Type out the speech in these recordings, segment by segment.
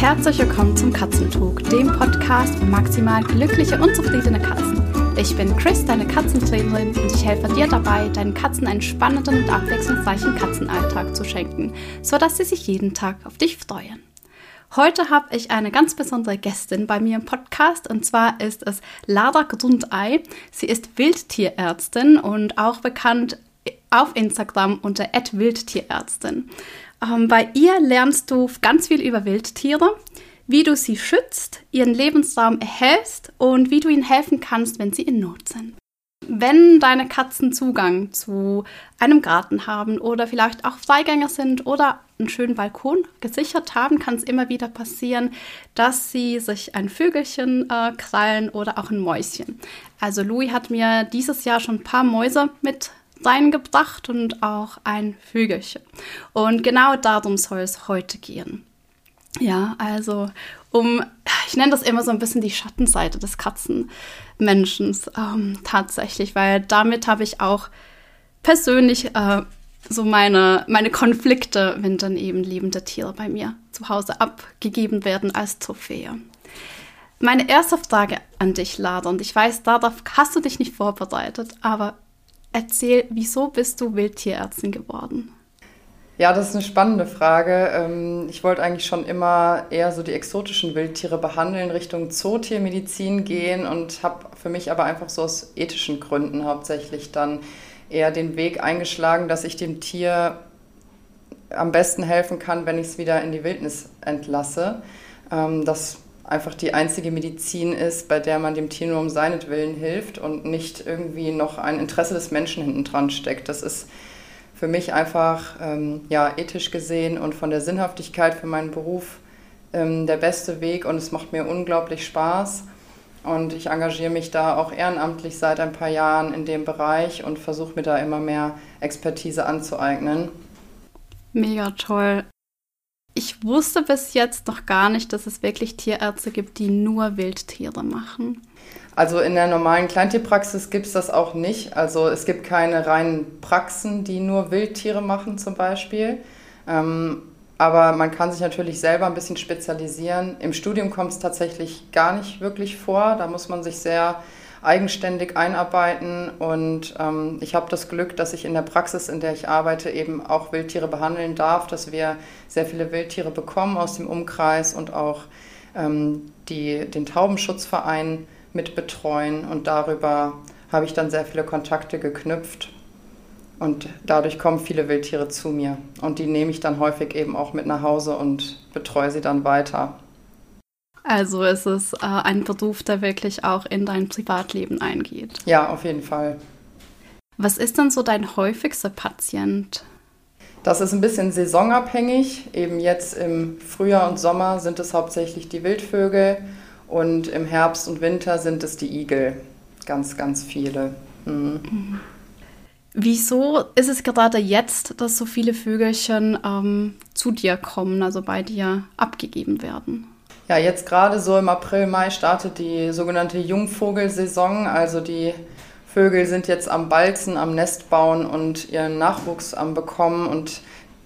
Herzlich willkommen zum Katzentalk, dem Podcast für maximal glückliche und zufriedene Katzen. Ich bin Chris, deine Katzentrainerin, und ich helfe dir dabei, deinen Katzen einen spannenden und abwechslungsreichen Katzenalltag zu schenken, sodass sie sich jeden Tag auf dich freuen. Heute habe ich eine ganz besondere Gästin bei mir im Podcast und zwar ist es Lara Grundei. Sie ist Wildtierärztin und auch bekannt auf Instagram unter @wildtierärztin. Ähm, bei ihr lernst du ganz viel über Wildtiere, wie du sie schützt, ihren Lebensraum erhältst und wie du ihnen helfen kannst, wenn sie in Not sind. Wenn deine Katzen Zugang zu einem Garten haben oder vielleicht auch Freigänger sind oder einen schönen Balkon gesichert haben, kann es immer wieder passieren, dass sie sich ein Vögelchen äh, krallen oder auch ein Mäuschen. Also Louis hat mir dieses Jahr schon ein paar Mäuse mit reingebracht und auch ein Vögelchen. Und genau darum soll es heute gehen. Ja, also um, ich nenne das immer so ein bisschen die Schattenseite des Katzenmenschen ähm, tatsächlich, weil damit habe ich auch persönlich äh, so meine, meine Konflikte, wenn dann eben lebende Tiere bei mir zu Hause abgegeben werden als Trophäe. Meine erste Frage an dich, Lara, und ich weiß, darauf hast du dich nicht vorbereitet, aber Erzähl, wieso bist du Wildtierärztin geworden? Ja, das ist eine spannende Frage. Ähm, ich wollte eigentlich schon immer eher so die exotischen Wildtiere behandeln, Richtung Zootiermedizin gehen und habe für mich aber einfach so aus ethischen Gründen hauptsächlich dann eher den Weg eingeschlagen, dass ich dem Tier am besten helfen kann, wenn ich es wieder in die Wildnis entlasse. Ähm, das einfach die einzige Medizin ist, bei der man dem Tier nur um seinetwillen hilft und nicht irgendwie noch ein Interesse des Menschen hinten dran steckt. Das ist für mich einfach ähm, ja, ethisch gesehen und von der Sinnhaftigkeit für meinen Beruf ähm, der beste Weg und es macht mir unglaublich Spaß. Und ich engagiere mich da auch ehrenamtlich seit ein paar Jahren in dem Bereich und versuche mir da immer mehr Expertise anzueignen. Mega toll. Ich wusste bis jetzt noch gar nicht, dass es wirklich Tierärzte gibt, die nur Wildtiere machen. Also in der normalen Kleintierpraxis gibt es das auch nicht. Also es gibt keine reinen Praxen, die nur Wildtiere machen zum Beispiel. Ähm, aber man kann sich natürlich selber ein bisschen spezialisieren. Im Studium kommt es tatsächlich gar nicht wirklich vor. Da muss man sich sehr eigenständig einarbeiten. Und ähm, ich habe das Glück, dass ich in der Praxis, in der ich arbeite, eben auch Wildtiere behandeln darf, dass wir sehr viele Wildtiere bekommen aus dem Umkreis und auch ähm, die, den Taubenschutzverein mit betreuen. Und darüber habe ich dann sehr viele Kontakte geknüpft. Und dadurch kommen viele Wildtiere zu mir. Und die nehme ich dann häufig eben auch mit nach Hause und betreue sie dann weiter. Also ist es äh, ein Beruf, der wirklich auch in dein Privatleben eingeht. Ja, auf jeden Fall. Was ist denn so dein häufigster Patient? Das ist ein bisschen saisonabhängig. Eben jetzt im Frühjahr und Sommer sind es hauptsächlich die Wildvögel und im Herbst und Winter sind es die Igel. Ganz, ganz viele. Mhm. Wieso ist es gerade jetzt, dass so viele Vögelchen ähm, zu dir kommen, also bei dir abgegeben werden? Ja, jetzt gerade so im April, Mai startet die sogenannte Jungvogelsaison. Also die Vögel sind jetzt am Balzen, am Nest bauen und ihren Nachwuchs am bekommen. Und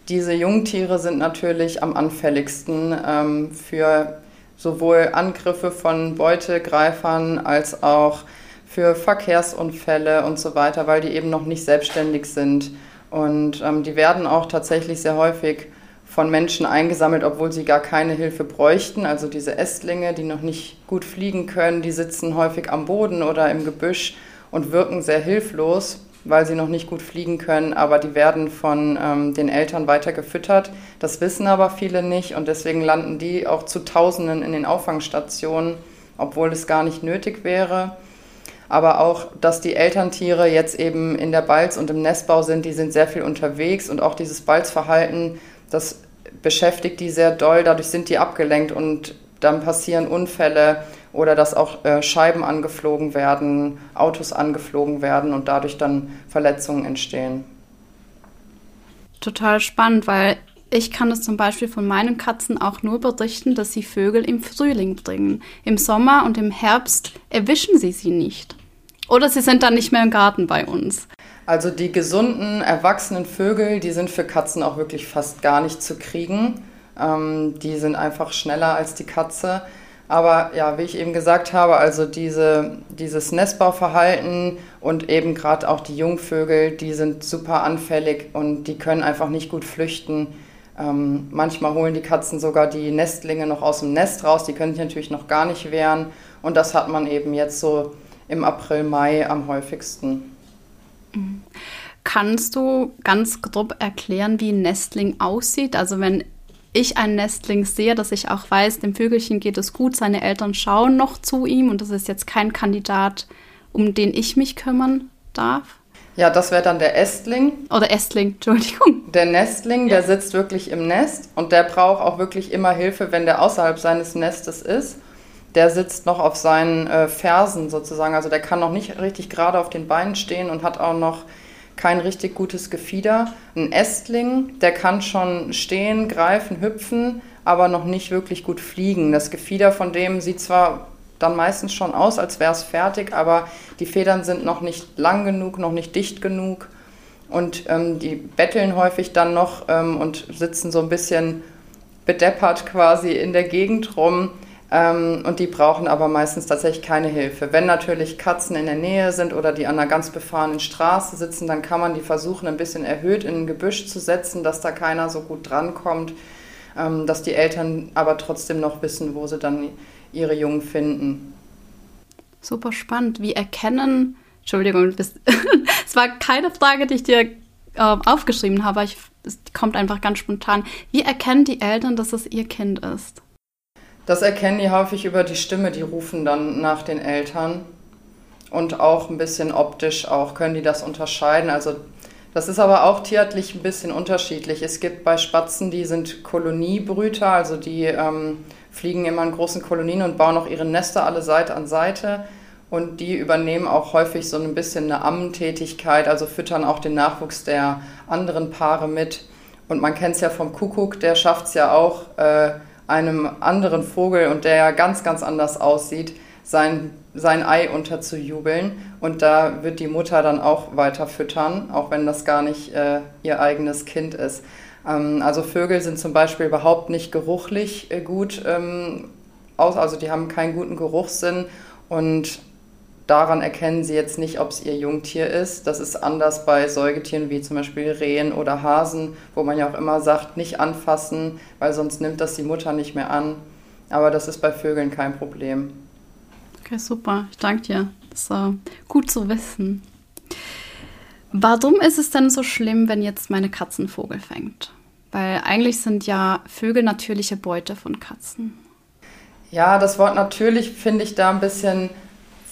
diese Jungtiere sind natürlich am anfälligsten ähm, für sowohl Angriffe von Beutegreifern als auch für Verkehrsunfälle und so weiter, weil die eben noch nicht selbstständig sind. Und ähm, die werden auch tatsächlich sehr häufig von Menschen eingesammelt, obwohl sie gar keine Hilfe bräuchten. Also diese Ästlinge, die noch nicht gut fliegen können, die sitzen häufig am Boden oder im Gebüsch und wirken sehr hilflos, weil sie noch nicht gut fliegen können, aber die werden von ähm, den Eltern weiter gefüttert. Das wissen aber viele nicht und deswegen landen die auch zu Tausenden in den Auffangstationen, obwohl es gar nicht nötig wäre. Aber auch, dass die Elterntiere jetzt eben in der Balz und im Nestbau sind, die sind sehr viel unterwegs und auch dieses Balzverhalten das beschäftigt die sehr doll, dadurch sind die abgelenkt und dann passieren Unfälle oder dass auch äh, Scheiben angeflogen werden, Autos angeflogen werden und dadurch dann Verletzungen entstehen. Total spannend, weil ich kann es zum Beispiel von meinen Katzen auch nur berichten, dass sie Vögel im Frühling bringen. Im Sommer und im Herbst erwischen sie sie nicht. Oder sie sind dann nicht mehr im Garten bei uns. Also die gesunden, erwachsenen Vögel, die sind für Katzen auch wirklich fast gar nicht zu kriegen. Ähm, die sind einfach schneller als die Katze. Aber ja, wie ich eben gesagt habe, also diese, dieses Nestbauverhalten und eben gerade auch die Jungvögel, die sind super anfällig und die können einfach nicht gut flüchten. Ähm, manchmal holen die Katzen sogar die Nestlinge noch aus dem Nest raus, die können sich natürlich noch gar nicht wehren. Und das hat man eben jetzt so im April, Mai am häufigsten. Kannst du ganz grob erklären, wie ein Nestling aussieht? Also wenn ich ein Nestling sehe, dass ich auch weiß, dem Vögelchen geht es gut, seine Eltern schauen noch zu ihm und das ist jetzt kein Kandidat, um den ich mich kümmern darf? Ja, das wäre dann der Ästling. Oder Ästling, Entschuldigung. Der Nestling, der sitzt wirklich im Nest und der braucht auch wirklich immer Hilfe, wenn der außerhalb seines Nestes ist. Der sitzt noch auf seinen äh, Fersen sozusagen, also der kann noch nicht richtig gerade auf den Beinen stehen und hat auch noch kein richtig gutes Gefieder. Ein Ästling, der kann schon stehen, greifen, hüpfen, aber noch nicht wirklich gut fliegen. Das Gefieder von dem sieht zwar dann meistens schon aus, als wäre es fertig, aber die Federn sind noch nicht lang genug, noch nicht dicht genug. Und ähm, die betteln häufig dann noch ähm, und sitzen so ein bisschen bedeppert quasi in der Gegend rum. Ähm, und die brauchen aber meistens tatsächlich keine Hilfe. Wenn natürlich Katzen in der Nähe sind oder die an einer ganz befahrenen Straße sitzen, dann kann man die versuchen, ein bisschen erhöht in ein Gebüsch zu setzen, dass da keiner so gut drankommt, ähm, dass die Eltern aber trotzdem noch wissen, wo sie dann ihre Jungen finden. Super spannend. Wie erkennen, Entschuldigung, es war keine Frage, die ich dir äh, aufgeschrieben habe, ich, es kommt einfach ganz spontan. Wie erkennen die Eltern, dass es ihr Kind ist? Das erkennen die häufig über die Stimme, die rufen dann nach den Eltern. Und auch ein bisschen optisch auch können die das unterscheiden. Also das ist aber auch tierartlich ein bisschen unterschiedlich. Es gibt bei Spatzen, die sind Koloniebrüter, also die ähm, fliegen immer in großen Kolonien und bauen auch ihre Nester alle Seite an Seite. Und die übernehmen auch häufig so ein bisschen eine Ammentätigkeit, also füttern auch den Nachwuchs der anderen Paare mit. Und man kennt es ja vom Kuckuck, der schafft es ja auch, äh, einem anderen Vogel und der ja ganz, ganz anders aussieht, sein, sein Ei unterzujubeln. Und da wird die Mutter dann auch weiter füttern, auch wenn das gar nicht äh, ihr eigenes Kind ist. Ähm, also Vögel sind zum Beispiel überhaupt nicht geruchlich äh, gut ähm, aus, also die haben keinen guten Geruchssinn und daran erkennen sie jetzt nicht, ob es ihr Jungtier ist. Das ist anders bei Säugetieren wie zum Beispiel Rehen oder Hasen, wo man ja auch immer sagt, nicht anfassen, weil sonst nimmt das die Mutter nicht mehr an. Aber das ist bei Vögeln kein Problem. Okay, super. Ich danke dir. Das ist uh, gut zu wissen. Warum ist es denn so schlimm, wenn jetzt meine Katze einen Vogel fängt? Weil eigentlich sind ja Vögel natürliche Beute von Katzen. Ja, das Wort natürlich finde ich da ein bisschen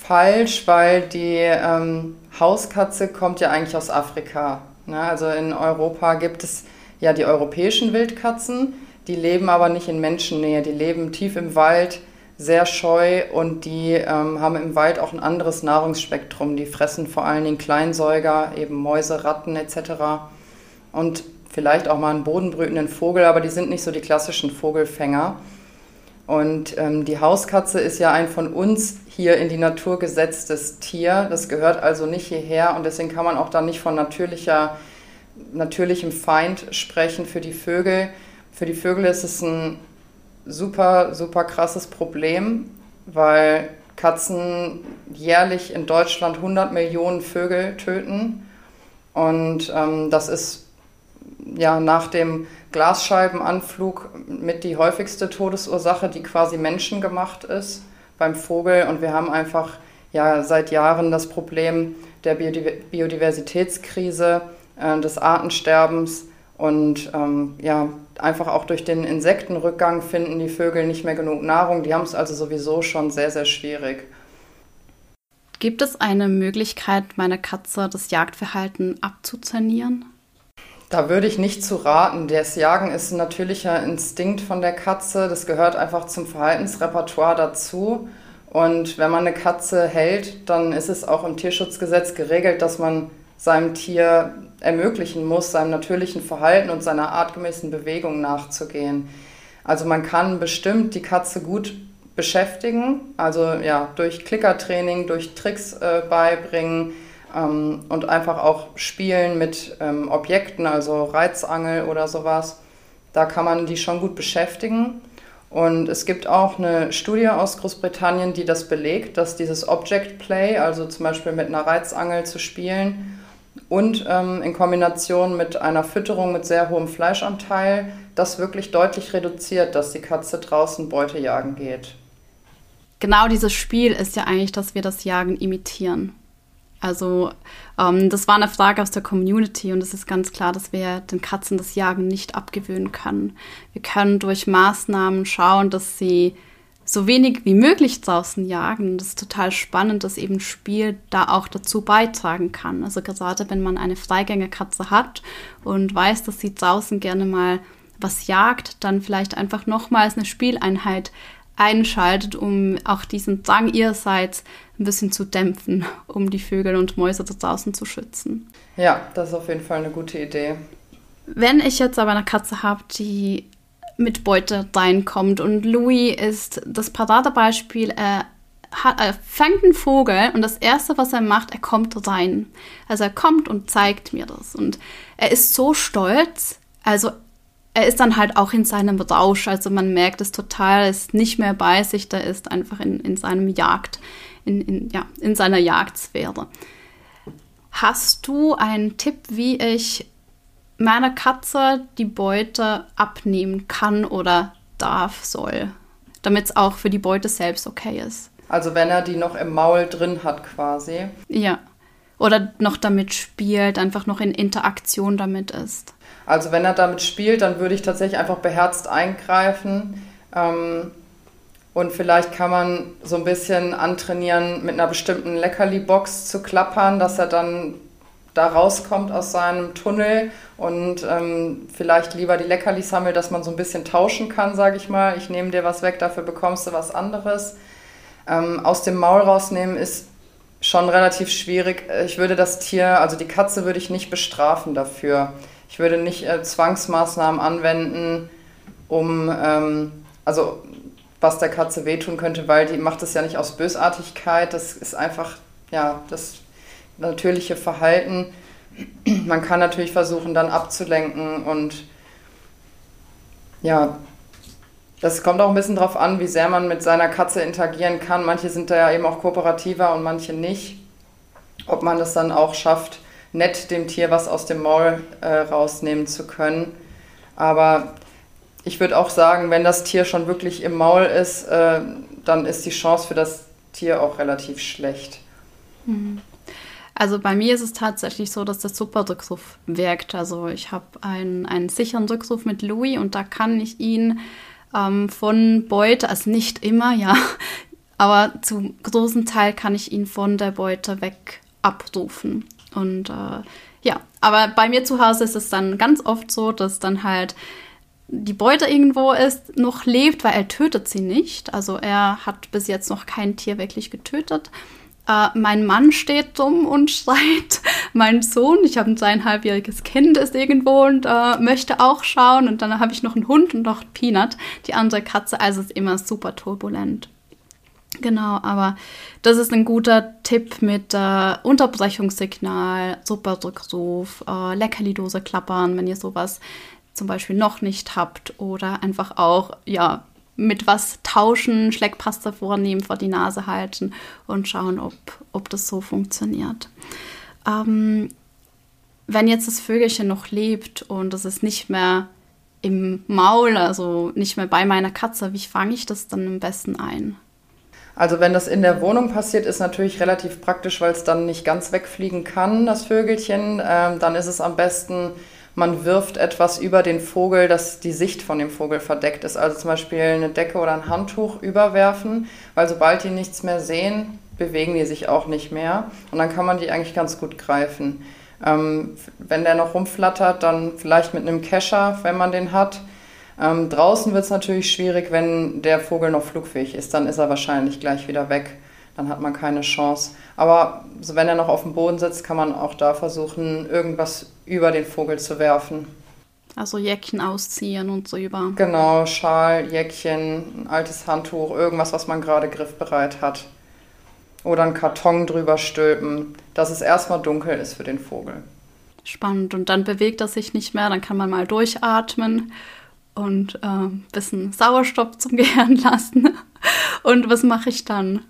falsch, weil die ähm, Hauskatze kommt ja eigentlich aus Afrika. Ne? Also in Europa gibt es ja die europäischen Wildkatzen, die leben aber nicht in Menschennähe, die leben tief im Wald, sehr scheu und die ähm, haben im Wald auch ein anderes Nahrungsspektrum. Die fressen vor allen Dingen Kleinsäuger, eben Mäuse, Ratten etc. Und vielleicht auch mal einen bodenbrütenden Vogel, aber die sind nicht so die klassischen Vogelfänger. Und ähm, die Hauskatze ist ja ein von uns hier in die Natur gesetztes Tier. Das gehört also nicht hierher und deswegen kann man auch da nicht von natürlicher, natürlichem Feind sprechen für die Vögel. Für die Vögel ist es ein super, super krasses Problem, weil Katzen jährlich in Deutschland 100 Millionen Vögel töten. Und ähm, das ist ja nach dem Glasscheibenanflug mit die häufigste Todesursache, die quasi menschengemacht ist beim Vogel. Und wir haben einfach ja seit Jahren das Problem der Biodiversitätskrise, äh, des Artensterbens und ähm, ja, einfach auch durch den Insektenrückgang finden die Vögel nicht mehr genug Nahrung. Die haben es also sowieso schon sehr, sehr schwierig. Gibt es eine Möglichkeit, meiner Katze das Jagdverhalten abzuzernieren? Da würde ich nicht zu raten. Das Jagen ist ein natürlicher Instinkt von der Katze. Das gehört einfach zum Verhaltensrepertoire dazu. Und wenn man eine Katze hält, dann ist es auch im Tierschutzgesetz geregelt, dass man seinem Tier ermöglichen muss, seinem natürlichen Verhalten und seiner artgemäßen Bewegung nachzugehen. Also man kann bestimmt die Katze gut beschäftigen, also ja, durch Klickertraining, durch Tricks äh, beibringen, ähm, und einfach auch spielen mit ähm, Objekten, also Reizangel oder sowas. Da kann man die schon gut beschäftigen. Und es gibt auch eine Studie aus Großbritannien, die das belegt, dass dieses Object Play, also zum Beispiel mit einer Reizangel zu spielen und ähm, in Kombination mit einer Fütterung mit sehr hohem Fleischanteil, das wirklich deutlich reduziert, dass die Katze draußen Beute jagen geht. Genau dieses Spiel ist ja eigentlich, dass wir das Jagen imitieren. Also ähm, das war eine Frage aus der Community und es ist ganz klar, dass wir den Katzen das Jagen nicht abgewöhnen können. Wir können durch Maßnahmen schauen, dass sie so wenig wie möglich draußen jagen. Das ist total spannend, dass eben Spiel da auch dazu beitragen kann. Also gerade wenn man eine Freigängerkatze hat und weiß, dass sie draußen gerne mal was jagt, dann vielleicht einfach nochmals eine Spieleinheit einschaltet, um auch diesen Drang ihrerseits ein bisschen zu dämpfen, um die Vögel und Mäuse da draußen zu schützen. Ja, das ist auf jeden Fall eine gute Idee. Wenn ich jetzt aber eine Katze habe, die mit Beute reinkommt und Louis ist das Paradebeispiel, er, hat, er fängt einen Vogel und das Erste, was er macht, er kommt rein. Also er kommt und zeigt mir das und er ist so stolz, also er ist dann halt auch in seinem Rausch, also man merkt es total, er ist nicht mehr bei sich, der ist einfach in, in seinem Jagd, in, in, ja, in seiner Jagdsphäre. Hast du einen Tipp, wie ich meiner Katze die Beute abnehmen kann oder darf, soll, damit es auch für die Beute selbst okay ist? Also wenn er die noch im Maul drin hat quasi. Ja. Oder noch damit spielt, einfach noch in Interaktion damit ist. Also wenn er damit spielt, dann würde ich tatsächlich einfach beherzt eingreifen. Ähm, und vielleicht kann man so ein bisschen antrainieren, mit einer bestimmten Leckerli-Box zu klappern, dass er dann da rauskommt aus seinem Tunnel und ähm, vielleicht lieber die Leckerlis sammelt, dass man so ein bisschen tauschen kann, sage ich mal. Ich nehme dir was weg, dafür bekommst du was anderes. Ähm, aus dem Maul rausnehmen ist schon relativ schwierig. Ich würde das Tier, also die Katze würde ich nicht bestrafen dafür. Ich würde nicht äh, Zwangsmaßnahmen anwenden, um, ähm, also was der Katze wehtun könnte, weil die macht das ja nicht aus Bösartigkeit. Das ist einfach, ja, das natürliche Verhalten. Man kann natürlich versuchen, dann abzulenken und ja, das kommt auch ein bisschen darauf an, wie sehr man mit seiner Katze interagieren kann. Manche sind da ja eben auch kooperativer und manche nicht. Ob man das dann auch schafft, nett dem Tier was aus dem Maul äh, rausnehmen zu können. Aber ich würde auch sagen, wenn das Tier schon wirklich im Maul ist, äh, dann ist die Chance für das Tier auch relativ schlecht. Mhm. Also bei mir ist es tatsächlich so, dass der Superrückruf wirkt. Also ich habe einen, einen sicheren Rückruf mit Louis und da kann ich ihn ähm, von Beute, also nicht immer, ja, aber zu großen Teil kann ich ihn von der Beute weg abrufen. Und äh, ja, aber bei mir zu Hause ist es dann ganz oft so, dass dann halt die Beute irgendwo ist, noch lebt, weil er tötet sie nicht. Also er hat bis jetzt noch kein Tier wirklich getötet. Äh, mein Mann steht dumm und schreit. mein Sohn, ich habe ein zweieinhalbjähriges Kind, ist irgendwo und äh, möchte auch schauen. Und dann habe ich noch einen Hund und noch Peanut, die andere Katze. Also ist immer super turbulent. Genau, aber das ist ein guter Tipp mit äh, Unterbrechungssignal, Superdrückruf, äh, Leckerlidose klappern, wenn ihr sowas zum Beispiel noch nicht habt oder einfach auch, ja, mit was tauschen, Schleckpaste vornehmen, vor die Nase halten und schauen, ob, ob das so funktioniert. Ähm, wenn jetzt das Vögelchen noch lebt und es ist nicht mehr im Maul, also nicht mehr bei meiner Katze, wie fange ich das dann am besten ein? Also wenn das in der Wohnung passiert, ist natürlich relativ praktisch, weil es dann nicht ganz wegfliegen kann, das Vögelchen. Ähm, dann ist es am besten, man wirft etwas über den Vogel, dass die Sicht von dem Vogel verdeckt ist. Also zum Beispiel eine Decke oder ein Handtuch überwerfen, weil sobald die nichts mehr sehen, bewegen die sich auch nicht mehr. Und dann kann man die eigentlich ganz gut greifen. Ähm, wenn der noch rumflattert, dann vielleicht mit einem Kescher, wenn man den hat. Ähm, draußen wird es natürlich schwierig, wenn der Vogel noch flugfähig ist. Dann ist er wahrscheinlich gleich wieder weg. Dann hat man keine Chance. Aber wenn er noch auf dem Boden sitzt, kann man auch da versuchen, irgendwas über den Vogel zu werfen. Also Jäckchen ausziehen und so über. Genau, Schal, Jäckchen, ein altes Handtuch, irgendwas, was man gerade griffbereit hat. Oder einen Karton drüber stülpen, dass es erstmal dunkel ist für den Vogel. Spannend. Und dann bewegt er sich nicht mehr, dann kann man mal durchatmen und äh, ein bisschen Sauerstoff zum Gehirn lassen. Und was mache ich dann?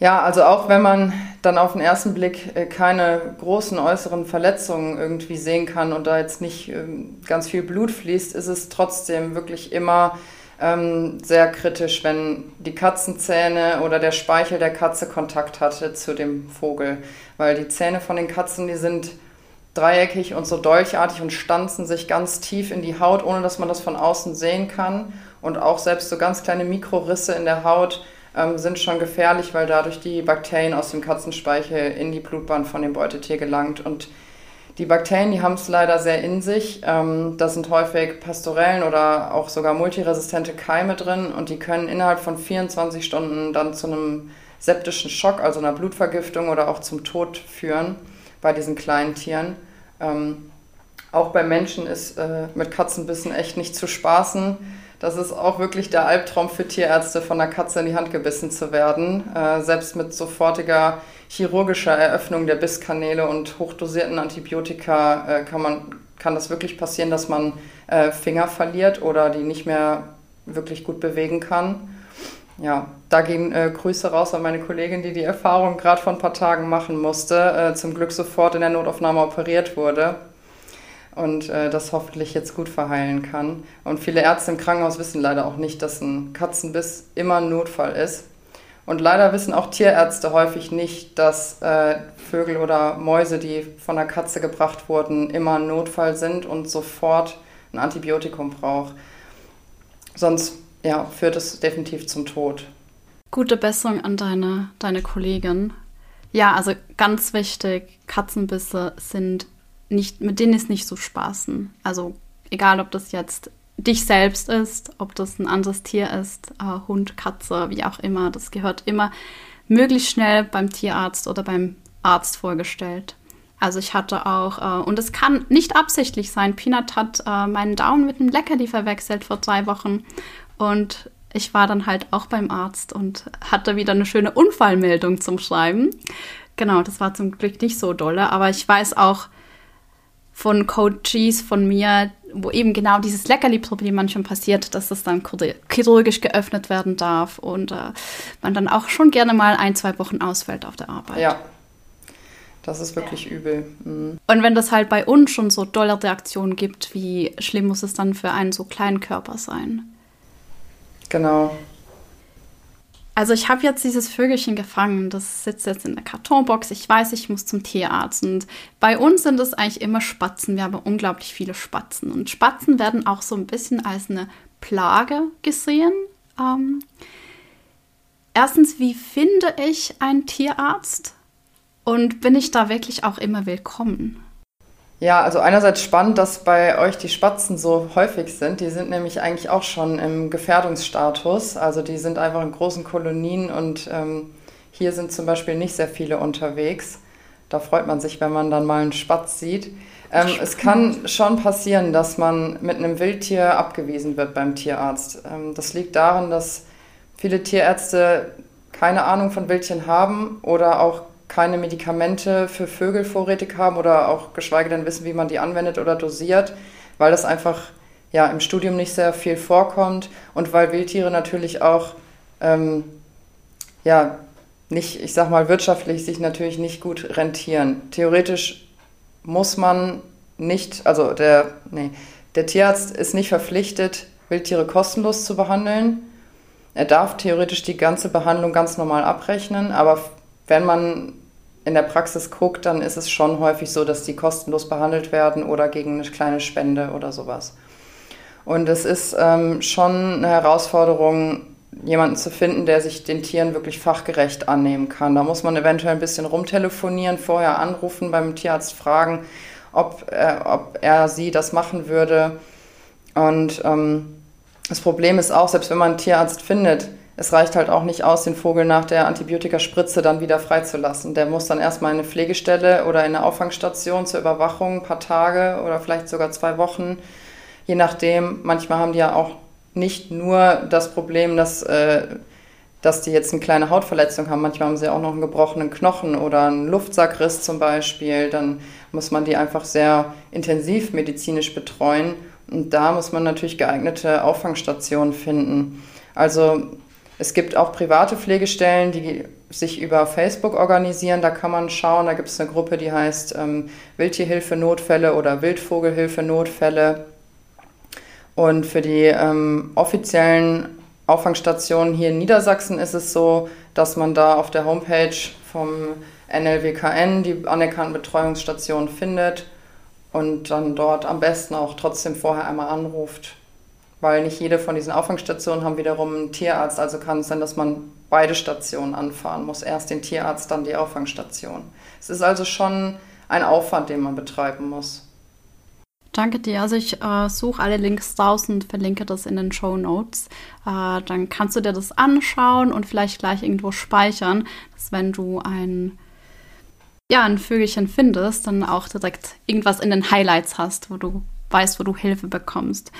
Ja, also auch wenn man dann auf den ersten Blick äh, keine großen äußeren Verletzungen irgendwie sehen kann und da jetzt nicht ähm, ganz viel Blut fließt, ist es trotzdem wirklich immer ähm, sehr kritisch, wenn die Katzenzähne oder der Speichel der Katze Kontakt hatte zu dem Vogel. Weil die Zähne von den Katzen, die sind dreieckig und so dolchartig und stanzen sich ganz tief in die Haut, ohne dass man das von außen sehen kann. Und auch selbst so ganz kleine Mikrorisse in der Haut ähm, sind schon gefährlich, weil dadurch die Bakterien aus dem Katzenspeichel in die Blutbahn von dem Beutetier gelangt. Und die Bakterien, die haben es leider sehr in sich. Ähm, da sind häufig Pastorellen oder auch sogar multiresistente Keime drin und die können innerhalb von 24 Stunden dann zu einem septischen Schock, also einer Blutvergiftung oder auch zum Tod führen bei diesen kleinen Tieren. Ähm, auch bei Menschen ist äh, mit Katzenbissen echt nicht zu spaßen. Das ist auch wirklich der Albtraum für Tierärzte, von einer Katze in die Hand gebissen zu werden. Äh, selbst mit sofortiger chirurgischer Eröffnung der Bisskanäle und hochdosierten Antibiotika äh, kann, man, kann das wirklich passieren, dass man äh, Finger verliert oder die nicht mehr wirklich gut bewegen kann ja, da gehen äh, Grüße raus an meine Kollegin, die die Erfahrung gerade vor ein paar Tagen machen musste, äh, zum Glück sofort in der Notaufnahme operiert wurde und äh, das hoffentlich jetzt gut verheilen kann. Und viele Ärzte im Krankenhaus wissen leider auch nicht, dass ein Katzenbiss immer ein Notfall ist. Und leider wissen auch Tierärzte häufig nicht, dass äh, Vögel oder Mäuse, die von der Katze gebracht wurden, immer ein Notfall sind und sofort ein Antibiotikum braucht. Sonst ja, führt es definitiv zum Tod. Gute Besserung an deine, deine Kollegin. Ja, also ganz wichtig, Katzenbisse sind nicht, mit denen ist nicht zu spaßen. Also egal, ob das jetzt dich selbst ist, ob das ein anderes Tier ist, äh, Hund, Katze, wie auch immer, das gehört immer möglichst schnell beim Tierarzt oder beim Arzt vorgestellt. Also ich hatte auch, äh, und es kann nicht absichtlich sein, Peanut hat äh, meinen Daumen mit einem Leckerli verwechselt vor drei Wochen und ich war dann halt auch beim Arzt und hatte wieder eine schöne Unfallmeldung zum Schreiben. Genau, das war zum Glück nicht so dolle, aber ich weiß auch von Coaches von mir, wo eben genau dieses Leckerli-Problem manchmal passiert, dass das dann chirurgisch geöffnet werden darf und äh, man dann auch schon gerne mal ein, zwei Wochen ausfällt auf der Arbeit. Ja, das ist wirklich übel. Mhm. Und wenn das halt bei uns schon so dolle Reaktionen gibt, wie schlimm muss es dann für einen so kleinen Körper sein? Genau. Also ich habe jetzt dieses Vögelchen gefangen, das sitzt jetzt in der Kartonbox. Ich weiß, ich muss zum Tierarzt. Und bei uns sind es eigentlich immer Spatzen. Wir haben unglaublich viele Spatzen. Und Spatzen werden auch so ein bisschen als eine Plage gesehen. Ähm, erstens, wie finde ich einen Tierarzt? Und bin ich da wirklich auch immer willkommen? Ja, also einerseits spannend, dass bei euch die Spatzen so häufig sind. Die sind nämlich eigentlich auch schon im Gefährdungsstatus. Also die sind einfach in großen Kolonien und ähm, hier sind zum Beispiel nicht sehr viele unterwegs. Da freut man sich, wenn man dann mal einen Spatz sieht. Ähm, es kann schon passieren, dass man mit einem Wildtier abgewiesen wird beim Tierarzt. Ähm, das liegt daran, dass viele Tierärzte keine Ahnung von Wildchen haben oder auch keine Medikamente für Vögel vorrätig haben oder auch geschweige denn wissen, wie man die anwendet oder dosiert, weil das einfach ja, im Studium nicht sehr viel vorkommt und weil Wildtiere natürlich auch ähm, ja, nicht, ich sag mal, wirtschaftlich sich natürlich nicht gut rentieren. Theoretisch muss man nicht, also der, nee, der Tierarzt ist nicht verpflichtet, Wildtiere kostenlos zu behandeln. Er darf theoretisch die ganze Behandlung ganz normal abrechnen, aber wenn man in der Praxis guckt, dann ist es schon häufig so, dass die kostenlos behandelt werden oder gegen eine kleine Spende oder sowas. Und es ist ähm, schon eine Herausforderung, jemanden zu finden, der sich den Tieren wirklich fachgerecht annehmen kann. Da muss man eventuell ein bisschen rumtelefonieren, vorher anrufen, beim Tierarzt fragen, ob, äh, ob er sie das machen würde. Und ähm, das Problem ist auch, selbst wenn man einen Tierarzt findet, es reicht halt auch nicht aus, den Vogel nach der Antibiotikaspritze dann wieder freizulassen. Der muss dann erstmal in eine Pflegestelle oder in eine Auffangstation zur Überwachung, ein paar Tage oder vielleicht sogar zwei Wochen, je nachdem. Manchmal haben die ja auch nicht nur das Problem, dass, äh, dass die jetzt eine kleine Hautverletzung haben, manchmal haben sie auch noch einen gebrochenen Knochen oder einen Luftsackriss zum Beispiel. Dann muss man die einfach sehr intensiv medizinisch betreuen Und da muss man natürlich geeignete Auffangstationen finden. Also es gibt auch private Pflegestellen, die sich über Facebook organisieren. Da kann man schauen, da gibt es eine Gruppe, die heißt ähm, Wildtierhilfe Notfälle oder Wildvogelhilfe Notfälle. Und für die ähm, offiziellen Auffangstationen hier in Niedersachsen ist es so, dass man da auf der Homepage vom NLWKN die anerkannten Betreuungsstationen findet und dann dort am besten auch trotzdem vorher einmal anruft. Weil nicht jede von diesen Auffangstationen haben wiederum einen Tierarzt, also kann es sein, dass man beide Stationen anfahren muss. Erst den Tierarzt, dann die Auffangstation. Es ist also schon ein Aufwand, den man betreiben muss. Danke dir. Also ich äh, suche alle Links raus und verlinke das in den Show Notes. Äh, dann kannst du dir das anschauen und vielleicht gleich irgendwo speichern, dass wenn du ein ja, ein Vögelchen findest, dann auch direkt irgendwas in den Highlights hast, wo du weißt, wo du Hilfe bekommst.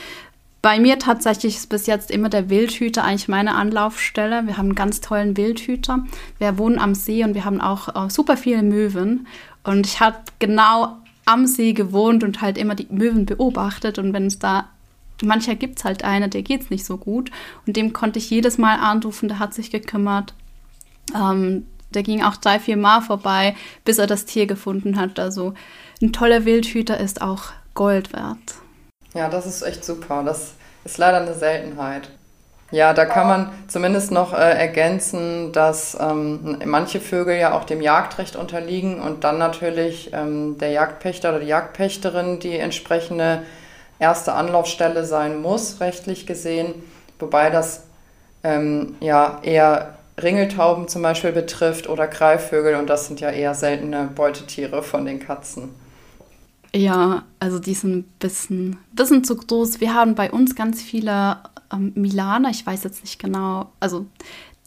Bei mir tatsächlich ist bis jetzt immer der Wildhüter eigentlich meine Anlaufstelle. Wir haben einen ganz tollen Wildhüter. Wir wohnen am See und wir haben auch äh, super viele Möwen. Und ich habe genau am See gewohnt und halt immer die Möwen beobachtet. Und wenn es da, mancher gibt es halt eine, der geht es nicht so gut. Und dem konnte ich jedes Mal anrufen, der hat sich gekümmert. Ähm, der ging auch drei, vier Mal vorbei, bis er das Tier gefunden hat. Also ein toller Wildhüter ist auch Gold wert. Ja, das ist echt super. Das ist leider eine Seltenheit. Ja, da kann man zumindest noch äh, ergänzen, dass ähm, manche Vögel ja auch dem Jagdrecht unterliegen und dann natürlich ähm, der Jagdpächter oder die Jagdpächterin die entsprechende erste Anlaufstelle sein muss, rechtlich gesehen, wobei das ähm, ja eher Ringeltauben zum Beispiel betrifft oder Greifvögel und das sind ja eher seltene Beutetiere von den Katzen. Ja, also die sind ein bisschen, bisschen zu groß. Wir haben bei uns ganz viele ähm, Milaner, ich weiß jetzt nicht genau, also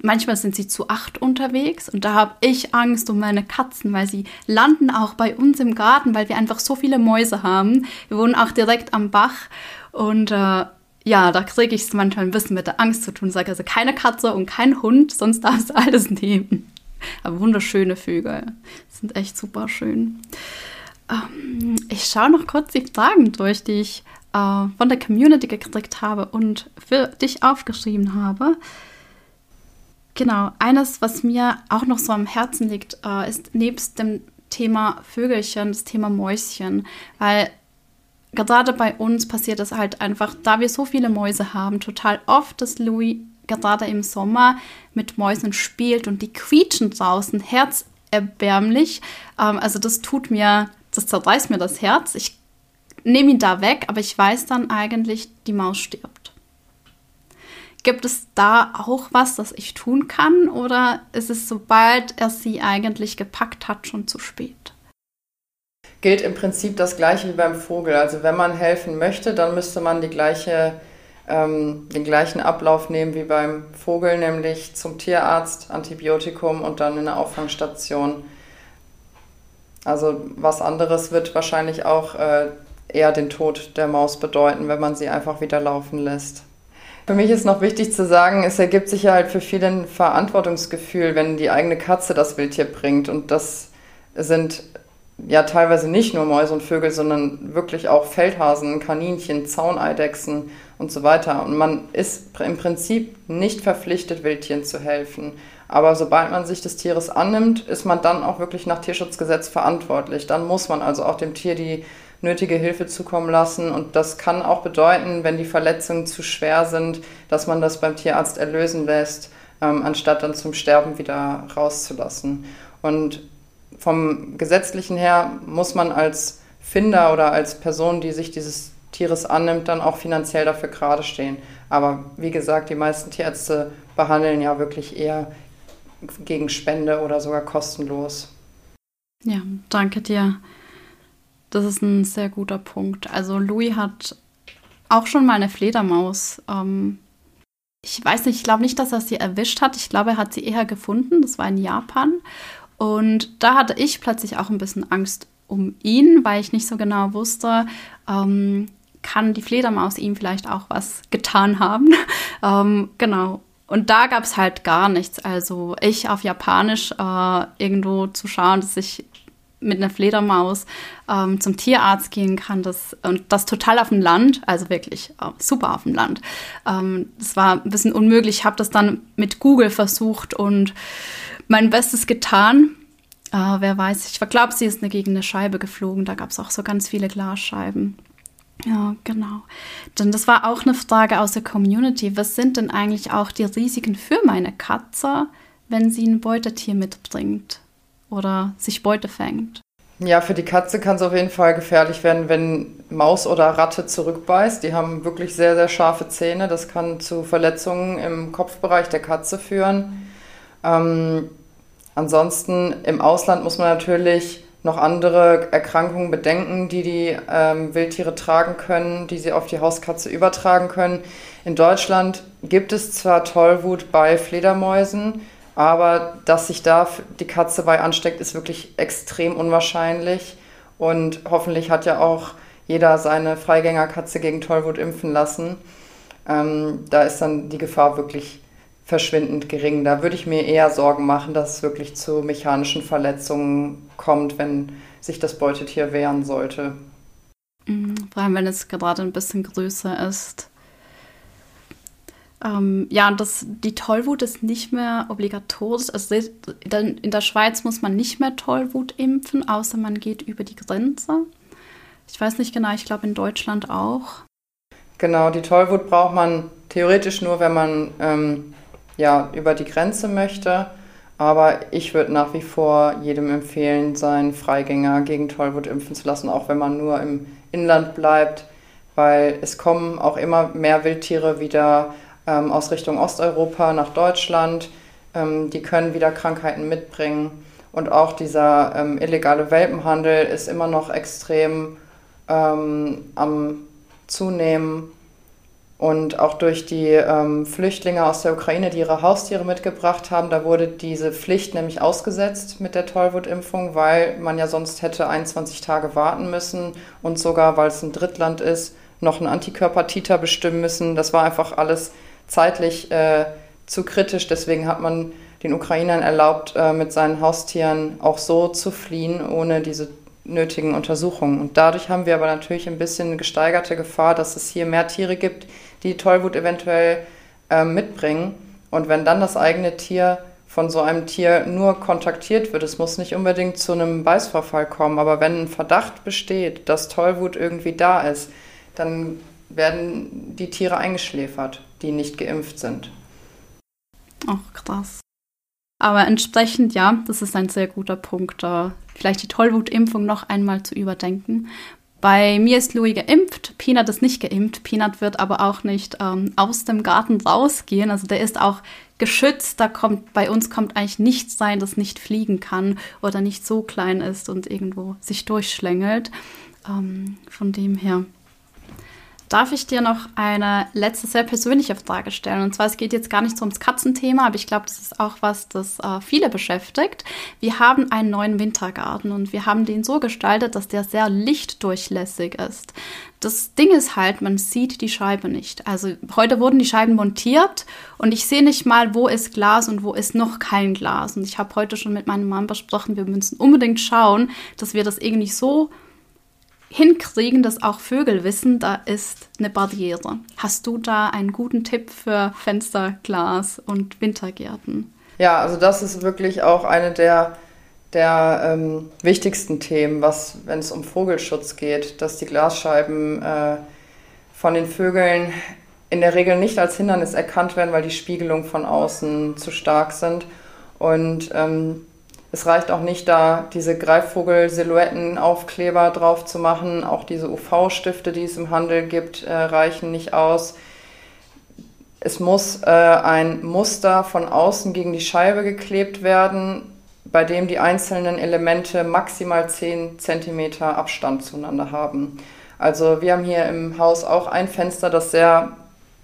manchmal sind sie zu acht unterwegs und da habe ich Angst um meine Katzen, weil sie landen auch bei uns im Garten, weil wir einfach so viele Mäuse haben. Wir wohnen auch direkt am Bach und äh, ja, da kriege ich es manchmal ein bisschen mit der Angst zu tun. Sage also keine Katze und kein Hund, sonst darfst du alles nehmen. Aber wunderschöne Vögel. Sind echt super schön. Ähm, ich schaue noch kurz die Fragen durch, die ich äh, von der Community gekriegt habe und für dich aufgeschrieben habe. Genau, eines, was mir auch noch so am Herzen liegt, äh, ist nebst dem Thema Vögelchen, das Thema Mäuschen. Weil gerade bei uns passiert es halt einfach, da wir so viele Mäuse haben, total oft, dass Louis gerade im Sommer mit Mäusen spielt und die quietschen draußen herzerbärmlich. Ähm, also das tut mir, das zerreißt mir das Herz. Ich nehme ihn da weg, aber ich weiß dann eigentlich, die Maus stirbt. Gibt es da auch was, das ich tun kann oder ist es, sobald er sie eigentlich gepackt hat, schon zu spät? gilt im Prinzip das gleiche wie beim Vogel. Also wenn man helfen möchte, dann müsste man die gleiche, ähm, den gleichen Ablauf nehmen wie beim Vogel, nämlich zum Tierarzt, Antibiotikum und dann in eine Auffangstation. Also was anderes wird wahrscheinlich auch äh, eher den Tod der Maus bedeuten, wenn man sie einfach wieder laufen lässt. Für mich ist noch wichtig zu sagen, es ergibt sich ja halt für viele ein Verantwortungsgefühl, wenn die eigene Katze das Wildtier bringt. Und das sind ja teilweise nicht nur Mäuse und Vögel, sondern wirklich auch Feldhasen, Kaninchen, Zauneidechsen und so weiter. Und man ist im Prinzip nicht verpflichtet, Wildtieren zu helfen. Aber sobald man sich des Tieres annimmt, ist man dann auch wirklich nach Tierschutzgesetz verantwortlich. Dann muss man also auch dem Tier die nötige Hilfe zukommen lassen. Und das kann auch bedeuten, wenn die Verletzungen zu schwer sind, dass man das beim Tierarzt erlösen lässt, ähm, anstatt dann zum Sterben wieder rauszulassen. Und vom gesetzlichen her muss man als Finder oder als Person, die sich dieses Tieres annimmt, dann auch finanziell dafür gerade stehen. Aber wie gesagt, die meisten Tierärzte behandeln ja wirklich eher gegen Spende oder sogar kostenlos. Ja, danke dir. Das ist ein sehr guter Punkt. Also Louis hat auch schon mal eine Fledermaus. Ähm, ich weiß nicht, ich glaube nicht, dass er sie erwischt hat. Ich glaube, er hat sie eher gefunden. Das war in Japan. Und da hatte ich plötzlich auch ein bisschen Angst um ihn, weil ich nicht so genau wusste, ähm, kann die Fledermaus ihm vielleicht auch was getan haben. ähm, genau. Und da gab es halt gar nichts. Also ich auf Japanisch äh, irgendwo zu schauen, dass ich mit einer Fledermaus ähm, zum Tierarzt gehen kann. Das, und das total auf dem Land, also wirklich äh, super auf dem Land. Ähm, das war ein bisschen unmöglich. Ich habe das dann mit Google versucht und mein Bestes getan. Äh, wer weiß, ich glaube, sie ist gegen eine Scheibe geflogen. Da gab es auch so ganz viele Glasscheiben. Ja, genau. Denn das war auch eine Frage aus der Community. Was sind denn eigentlich auch die Risiken für meine Katze, wenn sie ein Beutetier mitbringt oder sich Beute fängt? Ja, für die Katze kann es auf jeden Fall gefährlich werden, wenn Maus oder Ratte zurückbeißt. Die haben wirklich sehr, sehr scharfe Zähne. Das kann zu Verletzungen im Kopfbereich der Katze führen. Ähm, ansonsten im Ausland muss man natürlich noch andere Erkrankungen bedenken, die die ähm, Wildtiere tragen können, die sie auf die Hauskatze übertragen können. In Deutschland gibt es zwar Tollwut bei Fledermäusen, aber dass sich da die Katze bei ansteckt, ist wirklich extrem unwahrscheinlich. Und hoffentlich hat ja auch jeder seine Freigängerkatze gegen Tollwut impfen lassen. Ähm, da ist dann die Gefahr wirklich verschwindend gering. Da würde ich mir eher Sorgen machen, dass es wirklich zu mechanischen Verletzungen kommt, wenn sich das Beutetier wehren sollte. Mhm, vor allem, wenn es gerade ein bisschen größer ist. Ähm, ja, und das, die Tollwut ist nicht mehr obligatorisch. Also in der Schweiz muss man nicht mehr Tollwut impfen, außer man geht über die Grenze. Ich weiß nicht genau, ich glaube in Deutschland auch. Genau, die Tollwut braucht man theoretisch nur, wenn man ähm, ja, über die Grenze möchte. Aber ich würde nach wie vor jedem empfehlen, seinen Freigänger gegen Tollwut impfen zu lassen, auch wenn man nur im Inland bleibt, weil es kommen auch immer mehr Wildtiere wieder ähm, aus Richtung Osteuropa nach Deutschland. Ähm, die können wieder Krankheiten mitbringen. Und auch dieser ähm, illegale Welpenhandel ist immer noch extrem ähm, am Zunehmen. Und auch durch die ähm, Flüchtlinge aus der Ukraine, die ihre Haustiere mitgebracht haben, da wurde diese Pflicht nämlich ausgesetzt mit der Tollwutimpfung, weil man ja sonst hätte 21 Tage warten müssen und sogar, weil es ein Drittland ist, noch einen Antikörpertiter bestimmen müssen. Das war einfach alles zeitlich äh, zu kritisch. Deswegen hat man den Ukrainern erlaubt, äh, mit seinen Haustieren auch so zu fliehen, ohne diese nötigen Untersuchungen. Und dadurch haben wir aber natürlich ein bisschen gesteigerte Gefahr, dass es hier mehr Tiere gibt, die Tollwut eventuell äh, mitbringen. Und wenn dann das eigene Tier von so einem Tier nur kontaktiert wird, es muss nicht unbedingt zu einem Beißverfall kommen, aber wenn ein Verdacht besteht, dass Tollwut irgendwie da ist, dann werden die Tiere eingeschläfert, die nicht geimpft sind. Ach, krass. Aber entsprechend, ja, das ist ein sehr guter Punkt, da vielleicht die Tollwutimpfung noch einmal zu überdenken. Bei mir ist Louis geimpft, Peanut ist nicht geimpft. Peanut wird aber auch nicht ähm, aus dem Garten rausgehen. Also der ist auch geschützt. Da kommt bei uns kommt eigentlich nichts sein, das nicht fliegen kann oder nicht so klein ist und irgendwo sich durchschlängelt. Ähm, von dem her darf ich dir noch eine letzte sehr persönliche Frage stellen. Und zwar, es geht jetzt gar nicht so ums Katzenthema, aber ich glaube, das ist auch was, das äh, viele beschäftigt. Wir haben einen neuen Wintergarten und wir haben den so gestaltet, dass der sehr lichtdurchlässig ist. Das Ding ist halt, man sieht die Scheibe nicht. Also heute wurden die Scheiben montiert und ich sehe nicht mal, wo ist Glas und wo ist noch kein Glas. Und ich habe heute schon mit meinem Mann besprochen, wir müssen unbedingt schauen, dass wir das irgendwie so hinkriegen, dass auch Vögel wissen, da ist eine Barriere. Hast du da einen guten Tipp für Fensterglas und Wintergärten? Ja, also das ist wirklich auch eine der, der ähm, wichtigsten Themen, was, wenn es um Vogelschutz geht, dass die Glasscheiben äh, von den Vögeln in der Regel nicht als Hindernis erkannt werden, weil die Spiegelungen von außen zu stark sind. Und ähm, es reicht auch nicht, da diese Greifvogel-Silhouettenaufkleber drauf zu machen. Auch diese UV-Stifte, die es im Handel gibt, äh, reichen nicht aus. Es muss äh, ein Muster von außen gegen die Scheibe geklebt werden, bei dem die einzelnen Elemente maximal 10 cm Abstand zueinander haben. Also wir haben hier im Haus auch ein Fenster, das sehr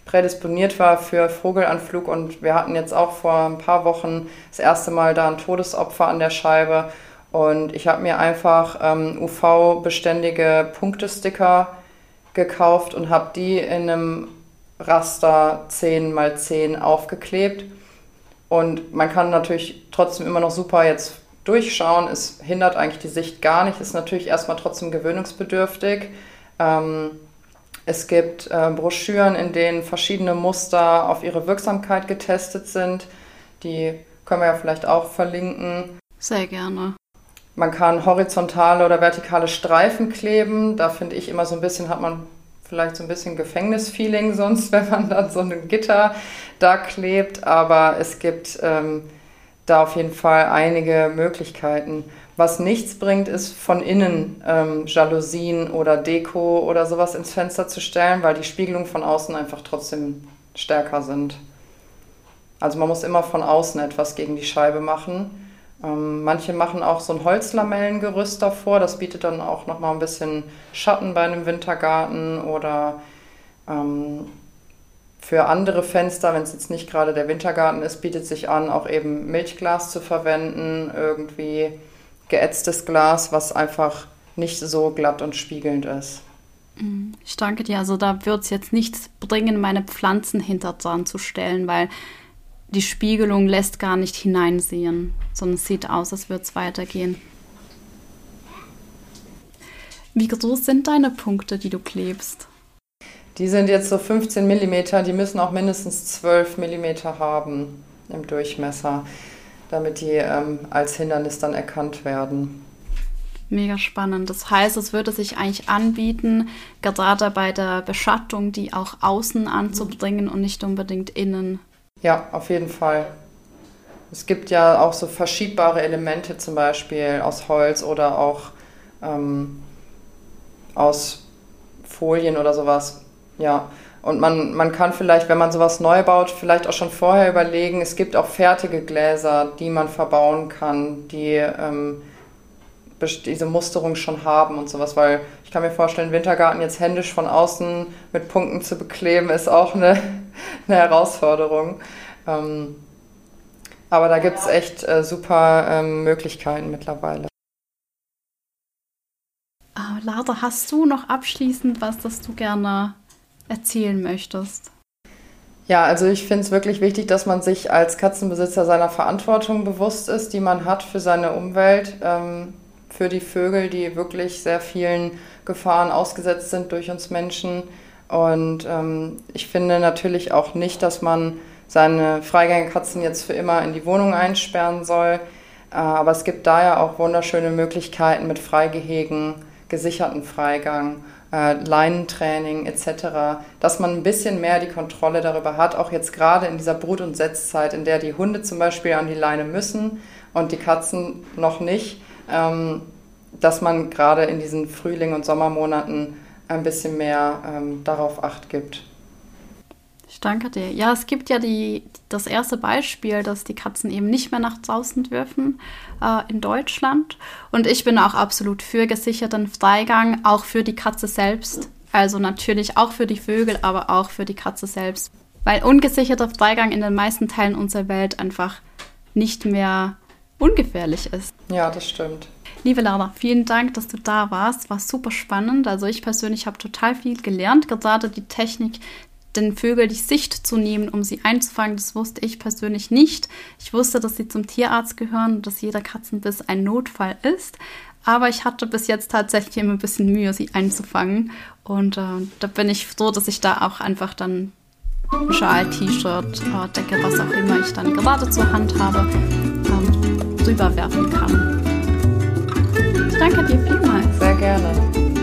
prädisponiert war für Vogelanflug und wir hatten jetzt auch vor ein paar Wochen das erste Mal da ein Todesopfer an der Scheibe und ich habe mir einfach ähm, UV-beständige Punktesticker gekauft und habe die in einem Raster 10 x 10 aufgeklebt und man kann natürlich trotzdem immer noch super jetzt durchschauen. Es hindert eigentlich die Sicht gar nicht, ist natürlich erstmal trotzdem gewöhnungsbedürftig. Ähm, es gibt äh, Broschüren, in denen verschiedene Muster auf ihre Wirksamkeit getestet sind. Die können wir ja vielleicht auch verlinken. Sehr gerne. Man kann horizontale oder vertikale Streifen kleben. Da finde ich immer so ein bisschen, hat man vielleicht so ein bisschen Gefängnisfeeling sonst, wenn man dann so ein Gitter da klebt. Aber es gibt ähm, da auf jeden Fall einige Möglichkeiten. Was nichts bringt, ist von innen ähm, Jalousien oder Deko oder sowas ins Fenster zu stellen, weil die Spiegelungen von außen einfach trotzdem stärker sind. Also man muss immer von außen etwas gegen die Scheibe machen. Ähm, manche machen auch so ein Holzlamellengerüst davor. Das bietet dann auch nochmal ein bisschen Schatten bei einem Wintergarten oder ähm, für andere Fenster, wenn es jetzt nicht gerade der Wintergarten ist, bietet sich an, auch eben Milchglas zu verwenden, irgendwie geätztes Glas, was einfach nicht so glatt und spiegelnd ist. Mhm. Ich danke dir. Also da wird es jetzt nichts bringen, meine Pflanzen hinter dran zu stellen, weil die Spiegelung lässt gar nicht hineinsehen, sondern es sieht aus, als würde es weitergehen. Wie groß sind deine Punkte, die du klebst? Die sind jetzt so 15 mm, die müssen auch mindestens 12 mm haben im Durchmesser damit die ähm, als Hindernis dann erkannt werden. Mega spannend. Das heißt, es würde sich eigentlich anbieten, gerade bei der Beschattung, die auch außen anzubringen und nicht unbedingt innen. Ja, auf jeden Fall. Es gibt ja auch so verschiebbare Elemente, zum Beispiel aus Holz oder auch ähm, aus Folien oder sowas. Ja, und man, man kann vielleicht, wenn man sowas neu baut, vielleicht auch schon vorher überlegen, es gibt auch fertige Gläser, die man verbauen kann, die ähm, diese Musterung schon haben und sowas, weil ich kann mir vorstellen, Wintergarten jetzt händisch von außen mit Punkten zu bekleben, ist auch eine, eine Herausforderung. Ähm, aber da gibt es echt äh, super ähm, Möglichkeiten mittlerweile. Ah, Lara, hast du noch abschließend was, das du gerne erzählen möchtest? Ja, also ich finde es wirklich wichtig, dass man sich als Katzenbesitzer seiner Verantwortung bewusst ist, die man hat für seine Umwelt, ähm, für die Vögel, die wirklich sehr vielen Gefahren ausgesetzt sind durch uns Menschen. Und ähm, ich finde natürlich auch nicht, dass man seine Freigängerkatzen jetzt für immer in die Wohnung einsperren soll. Äh, aber es gibt da ja auch wunderschöne Möglichkeiten mit Freigehegen, gesicherten Freigang äh, Leinentraining etc., dass man ein bisschen mehr die Kontrolle darüber hat, auch jetzt gerade in dieser Brut- und Setzzeit, in der die Hunde zum Beispiel an die Leine müssen und die Katzen noch nicht, ähm, dass man gerade in diesen Frühling- und Sommermonaten ein bisschen mehr ähm, darauf acht gibt. Danke dir. Ja, es gibt ja die, das erste Beispiel, dass die Katzen eben nicht mehr nach draußen dürfen äh, in Deutschland. Und ich bin auch absolut für gesicherten Freigang, auch für die Katze selbst. Also natürlich auch für die Vögel, aber auch für die Katze selbst. Weil ungesicherter Freigang in den meisten Teilen unserer Welt einfach nicht mehr ungefährlich ist. Ja, das stimmt. Liebe Laura, vielen Dank, dass du da warst. War super spannend. Also ich persönlich habe total viel gelernt. Gerade die Technik, den Vögeln die Sicht zu nehmen, um sie einzufangen, das wusste ich persönlich nicht. Ich wusste, dass sie zum Tierarzt gehören und dass jeder Katzenbiss ein Notfall ist. Aber ich hatte bis jetzt tatsächlich immer ein bisschen Mühe, sie einzufangen. Und äh, da bin ich froh, dass ich da auch einfach dann Schal, T-Shirt, äh, Decke, was auch immer ich dann gerade zur Hand habe, ähm, drüber werfen kann. Ich danke dir vielmals. Sehr gerne.